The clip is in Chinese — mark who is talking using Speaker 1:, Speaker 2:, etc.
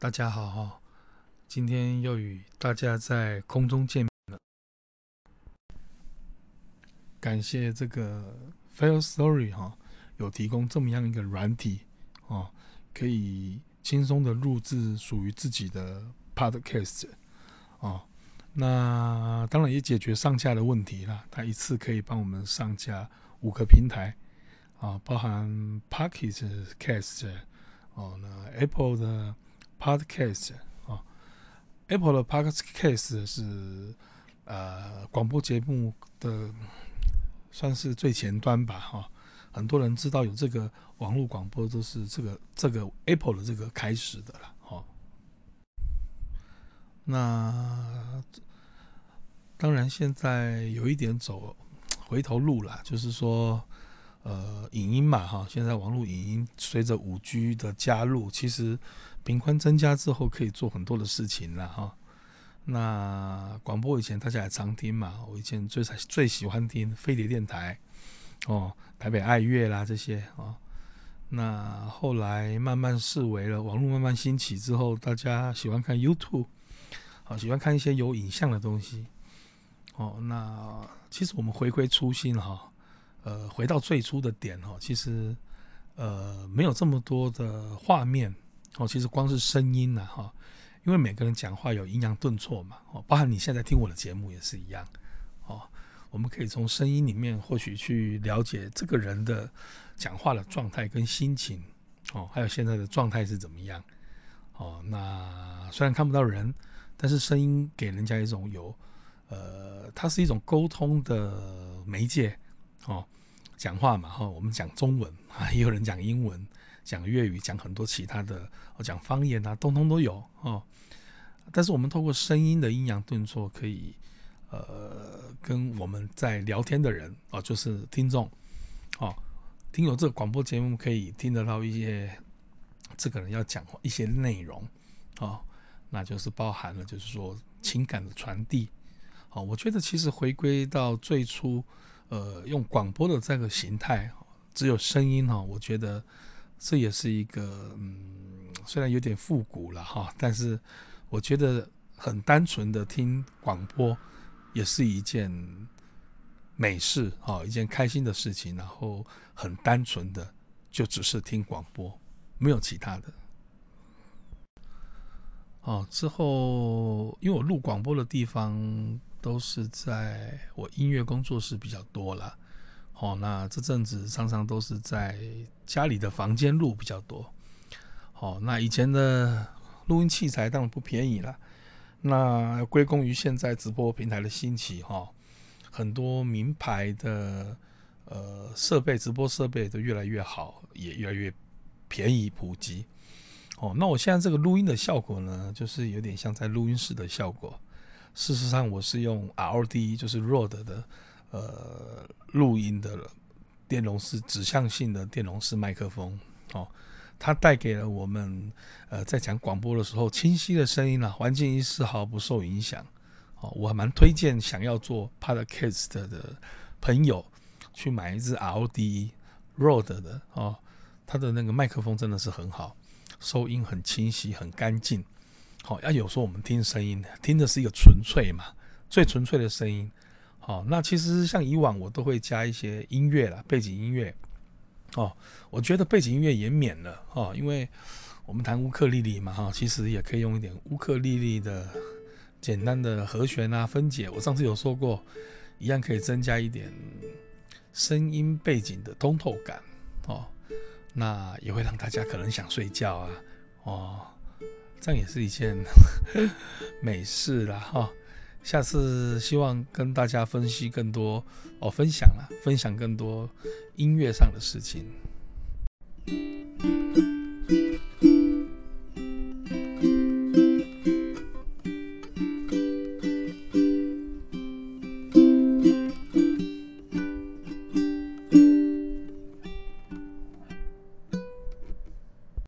Speaker 1: 大家好哈，今天又与大家在空中见面了。感谢这个 Fail Story 哈，有提供这么样一个软体哦，可以轻松的录制属于自己的 Podcast 哦。那当然也解决上架的问题啦，它一次可以帮我们上架五个平台啊，包含 Pocket Cast 哦，那 Apple 的。Podcast 啊，Apple 的 Podcast 是呃广播节目的算是最前端吧哈，很多人知道有这个网络广播都是这个这个 Apple 的这个开始的了哈。那当然现在有一点走回头路了，就是说呃影音嘛哈，现在网络影音随着五 G 的加入，其实。频宽增加之后，可以做很多的事情了哈。那广播以前大家也常听嘛，我以前最最喜欢听飞碟电台哦，台北爱乐啦这些哦。那后来慢慢视为了网络慢慢兴起之后，大家喜欢看 YouTube，好喜欢看一些有影像的东西哦。那其实我们回归初心哈，呃，回到最初的点哈，其实呃没有这么多的画面。哦，其实光是声音呢，哈，因为每个人讲话有阴阳顿挫嘛，哦，包含你现在听我的节目也是一样，哦，我们可以从声音里面或许去了解这个人的讲话的状态跟心情，哦，还有现在的状态是怎么样，哦，那虽然看不到人，但是声音给人家一种有，呃，它是一种沟通的媒介，哦，讲话嘛，哈，我们讲中文啊，也有人讲英文。讲粤语，讲很多其他的，哦，讲方言啊，通通都有哦。但是我们透过声音的阴阳顿挫，可以呃跟我们在聊天的人哦，就是听众哦，听有这个广播节目可以听得到一些这个人要讲一些内容哦，那就是包含了就是说情感的传递。哦，我觉得其实回归到最初，呃，用广播的这个形态，只有声音哈，我觉得。这也是一个，嗯，虽然有点复古了哈，但是我觉得很单纯的听广播也是一件美事哈，一件开心的事情。然后很单纯的就只是听广播，没有其他的。哦，之后因为我录广播的地方都是在我音乐工作室比较多了。哦，那这阵子常常都是在家里的房间录比较多。好，那以前的录音器材当然不便宜了。那归功于现在直播平台的兴起，哈，很多名牌的呃设备，直播设备都越来越好，也越来越便宜普及。哦，那我现在这个录音的效果呢，就是有点像在录音室的效果。事实上，我是用 RD，就是 r o d 的。呃，录音的电容式指向性的电容式麦克风哦，它带给了我们呃，在讲广播的时候清晰的声音啊，环境音丝毫不受影响哦。我还蛮推荐想要做 podcast 的朋友去买一支 RD Rode 的哦，它的那个麦克风真的是很好，收音很清晰很干净。好，要有时候我们听声音听的是一个纯粹嘛，最纯粹的声音。哦，那其实像以往我都会加一些音乐啦，背景音乐。哦，我觉得背景音乐也免了哦，因为我们谈乌克丽丽嘛哈，其实也可以用一点乌克丽丽的简单的和弦啊分解。我上次有说过，一样可以增加一点声音背景的通透感哦，那也会让大家可能想睡觉啊哦，这样也是一件 美事啦哈。下次希望跟大家分析更多哦，分享啊，分享更多音乐上的事情。